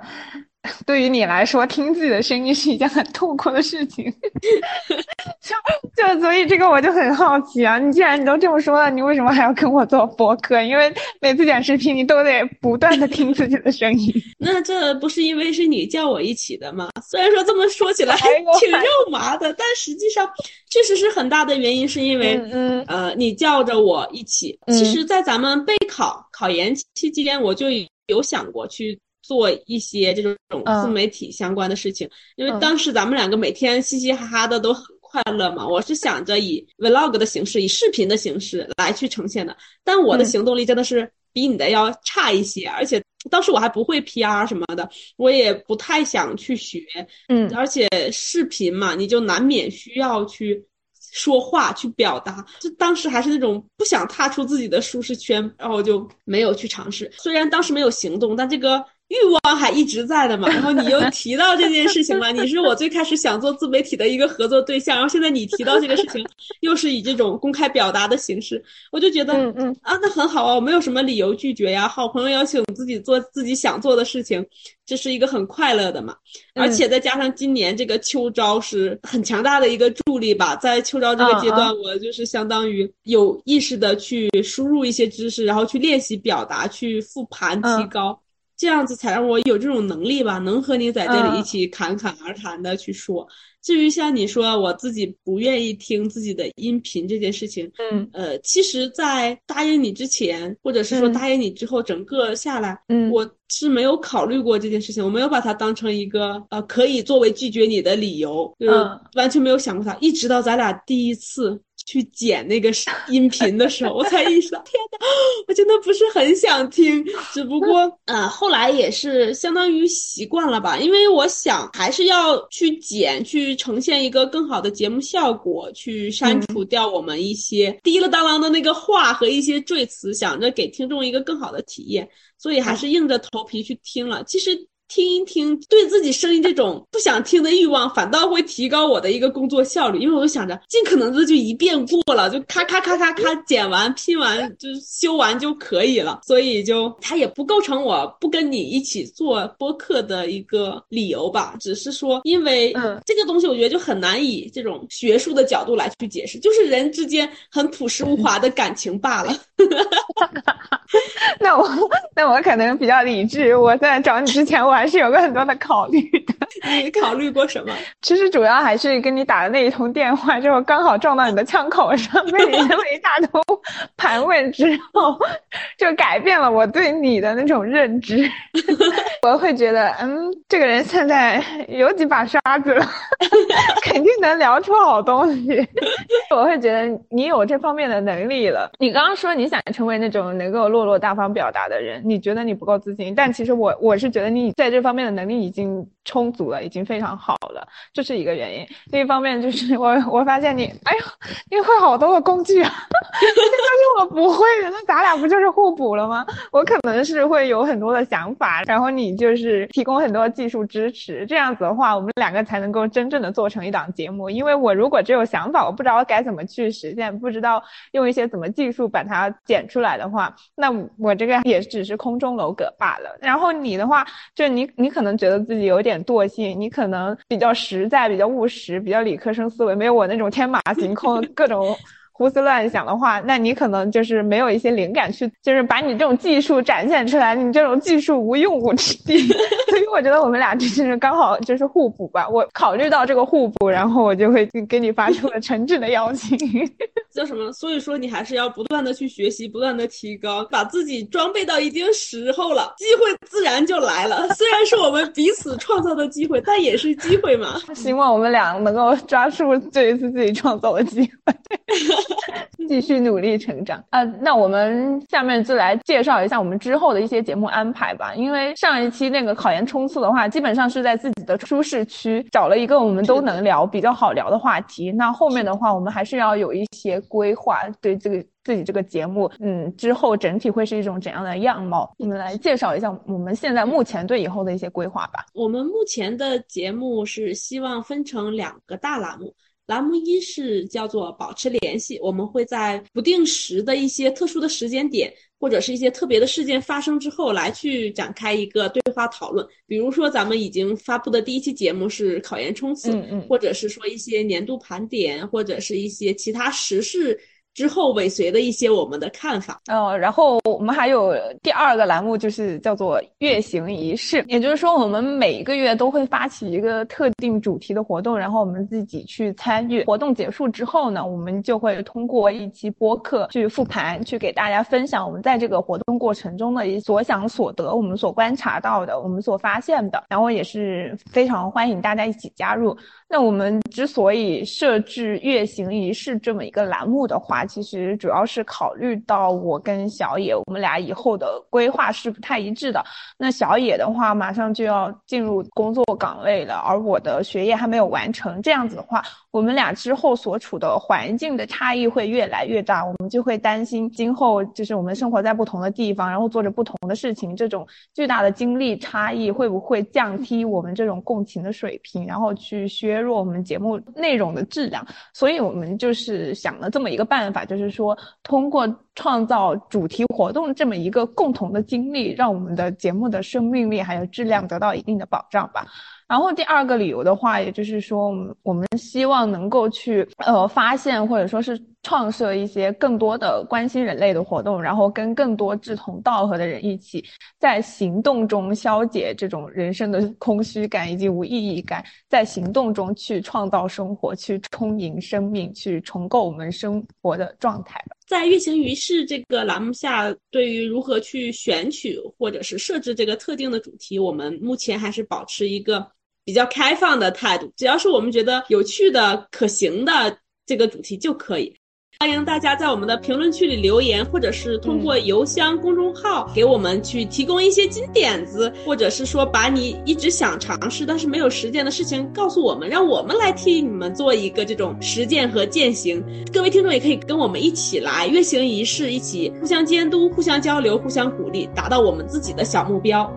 对于你来说，听自己的声音是一件很痛苦的事情，就就所以这个我就很好奇啊！你既然你都这么说了，你为什么还要跟我做播客？因为每次剪视频，你都得不断的听自己的声音。那这不是因为是你叫我一起的吗？虽然说这么说起来挺肉麻的，但实际上确实是很大的原因，是因为呃，你叫着我一起。其实，在咱们备考考研期间，我就有想过去。做一些这种自媒体相关的事情，因为当时咱们两个每天嘻嘻哈哈的都很快乐嘛。我是想着以 vlog 的形式，以视频的形式来去呈现的，但我的行动力真的是比你的要差一些，而且当时我还不会 PR 什么的，我也不太想去学。嗯，而且视频嘛，你就难免需要去说话去表达，就当时还是那种不想踏出自己的舒适圈，然后就没有去尝试。虽然当时没有行动，但这个。欲望还一直在的嘛，然后你又提到这件事情了，你是我最开始想做自媒体的一个合作对象，然后现在你提到这个事情，又是以这种公开表达的形式，我就觉得，嗯嗯啊，那很好啊，我没有什么理由拒绝呀。好朋友邀请自己做自己想做的事情，这是一个很快乐的嘛。而且再加上今年这个秋招是很强大的一个助力吧，在秋招这个阶段，我就是相当于有意识的去输入一些知识，然后去练习表达，去复盘提高。这样子才让我有这种能力吧，能和你在这里一起侃侃而谈的去说。至于像你说我自己不愿意听自己的音频这件事情，嗯，呃，其实，在答应你之前，或者是说答应你之后，整个下来，嗯，我是没有考虑过这件事情，我没有把它当成一个呃可以作为拒绝你的理由，就是完全没有想过它。一直到咱俩第一次。去剪那个音频的时候，我才意识到，天呐，我真的不是很想听，只不过，呃，后来也是相当于习惯了吧，因为我想还是要去剪，去呈现一个更好的节目效果，去删除掉我们一些滴了当啷的那个话和一些赘词，想着给听众一个更好的体验，所以还是硬着头皮去听了。其实。听一听，对自己声音这种不想听的欲望，反倒会提高我的一个工作效率。因为我就想着，尽可能的就一遍过了，就咔咔咔咔咔剪完、拼完、就修完就可以了。所以就它也不构成我不跟你一起做播客的一个理由吧。只是说，因为这个东西，我觉得就很难以这种学术的角度来去解释，就是人之间很朴实无华的感情罢了。那我那我可能比较理智。我在找你之前，我还是有个很多的考虑的。你考虑过什么？其实主要还是跟你打的那一通电话之后，刚好撞到你的枪口上，被你这么一大通盘问之后，就改变了我对你的那种认知。我会觉得，嗯，这个人现在有几把刷子了，肯定能聊出好东西。我会觉得你有这方面的能力了。你刚刚说你想成为那种能够落落大方表达的人，你觉得你不够自信，但其实我我是觉得你在。在这方面的能力已经充足了，已经非常好了，这是一个原因。另一方面就是我我发现你，哎呀，你会好多的工具啊，这都是我不会的，那咱俩不就是互补了吗？我可能是会有很多的想法，然后你就是提供很多技术支持，这样子的话，我们两个才能够真正的做成一档节目。因为我如果只有想法，我不知道该怎么去实现，不知道用一些怎么技术把它剪出来的话，那我这个也只是空中楼阁罢了。然后你的话，就你你可能觉得自己有点惰性，你可能比较实在、比较务实、比较理科生思维，没有我那种天马行空各种。胡思乱想的话，那你可能就是没有一些灵感去，就是把你这种技术展现出来。你这种技术无用武之地，所以我觉得我们俩就是刚好就是互补吧。我考虑到这个互补，然后我就会给你发出了诚挚的邀请。叫什么？所以说你还是要不断的去学习，不断的提高，把自己装备到一定时候了，机会自然就来了。虽然是我们彼此创造的机会，但也是机会嘛。希望我们俩能够抓住这一次自己创造的机会。继续努力成长啊！那我们下面就来介绍一下我们之后的一些节目安排吧。因为上一期那个考研冲刺的话，基本上是在自己的舒适区找了一个我们都能聊、比较好聊的话题。那后面的话，我们还是要有一些规划，对这个自己这个节目，嗯，之后整体会是一种怎样的样貌？我们来介绍一下我们现在目前对以后的一些规划吧。我们目前的节目是希望分成两个大栏目。栏目一是叫做保持联系，我们会在不定时的一些特殊的时间点，或者是一些特别的事件发生之后，来去展开一个对话讨论。比如说，咱们已经发布的第一期节目是考研冲刺，嗯嗯，或者是说一些年度盘点，或者是一些其他时事。之后尾随的一些我们的看法，呃，然后我们还有第二个栏目，就是叫做月行仪式，也就是说，我们每一个月都会发起一个特定主题的活动，然后我们自己去参与。活动结束之后呢，我们就会通过一期播客去复盘，去给大家分享我们在这个活动过程中的一所想所得，我们所观察到的，我们所发现的，然后也是非常欢迎大家一起加入。那我们之所以设置月行仪式这么一个栏目的话，其实主要是考虑到我跟小野，我们俩以后的规划是不太一致的。那小野的话，马上就要进入工作岗位了，而我的学业还没有完成。这样子的话，我们俩之后所处的环境的差异会越来越大，我们就会担心今后就是我们生活在不同的地方，然后做着不同的事情，这种巨大的经历差异会不会降低我们这种共情的水平，然后去削弱我们节目内容的质量？所以我们就是想了这么一个办法，就是说通过创造主题活动这么一个共同的经历，让我们的节目的生命力还有质量得到一定的保障吧。然后第二个理由的话，也就是说，我们希望能够去呃发现或者说是创设一些更多的关心人类的活动，然后跟更多志同道合的人一起，在行动中消解这种人生的空虚感以及无意义感，在行动中去创造生活，去充盈生命，去重构我们生活的状态。在月行于世这个栏目下，对于如何去选取或者是设置这个特定的主题，我们目前还是保持一个。比较开放的态度，只要是我们觉得有趣的、可行的这个主题就可以。欢迎大家在我们的评论区里留言，或者是通过邮箱、公众号给我们去提供一些金点子，或者是说把你一直想尝试但是没有实践的事情告诉我们，让我们来替你们做一个这种实践和践行。各位听众也可以跟我们一起来月行仪式，一起互相监督、互相交流、互相鼓励，达到我们自己的小目标。